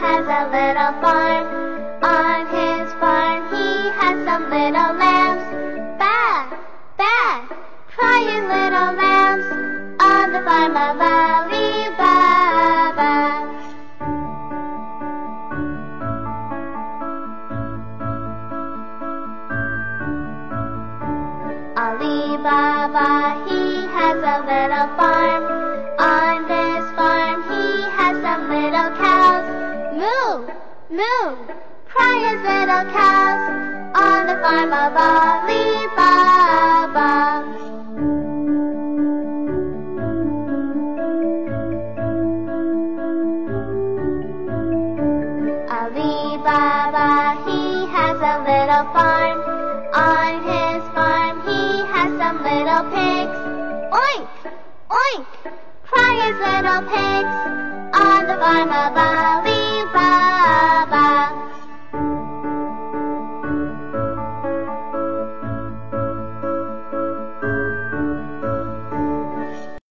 has a little farm. On his farm he has some little lambs. Baa, baa, crying little lambs on the farm of Ali Baba. Ali Baba, he has a little farm. Moo, moo, cry his little cows on the farm of Ali Baba. Ali Baba, he has a little farm. On his farm he has some little pigs. Oink, oink, cry his little pigs on the farm of Ali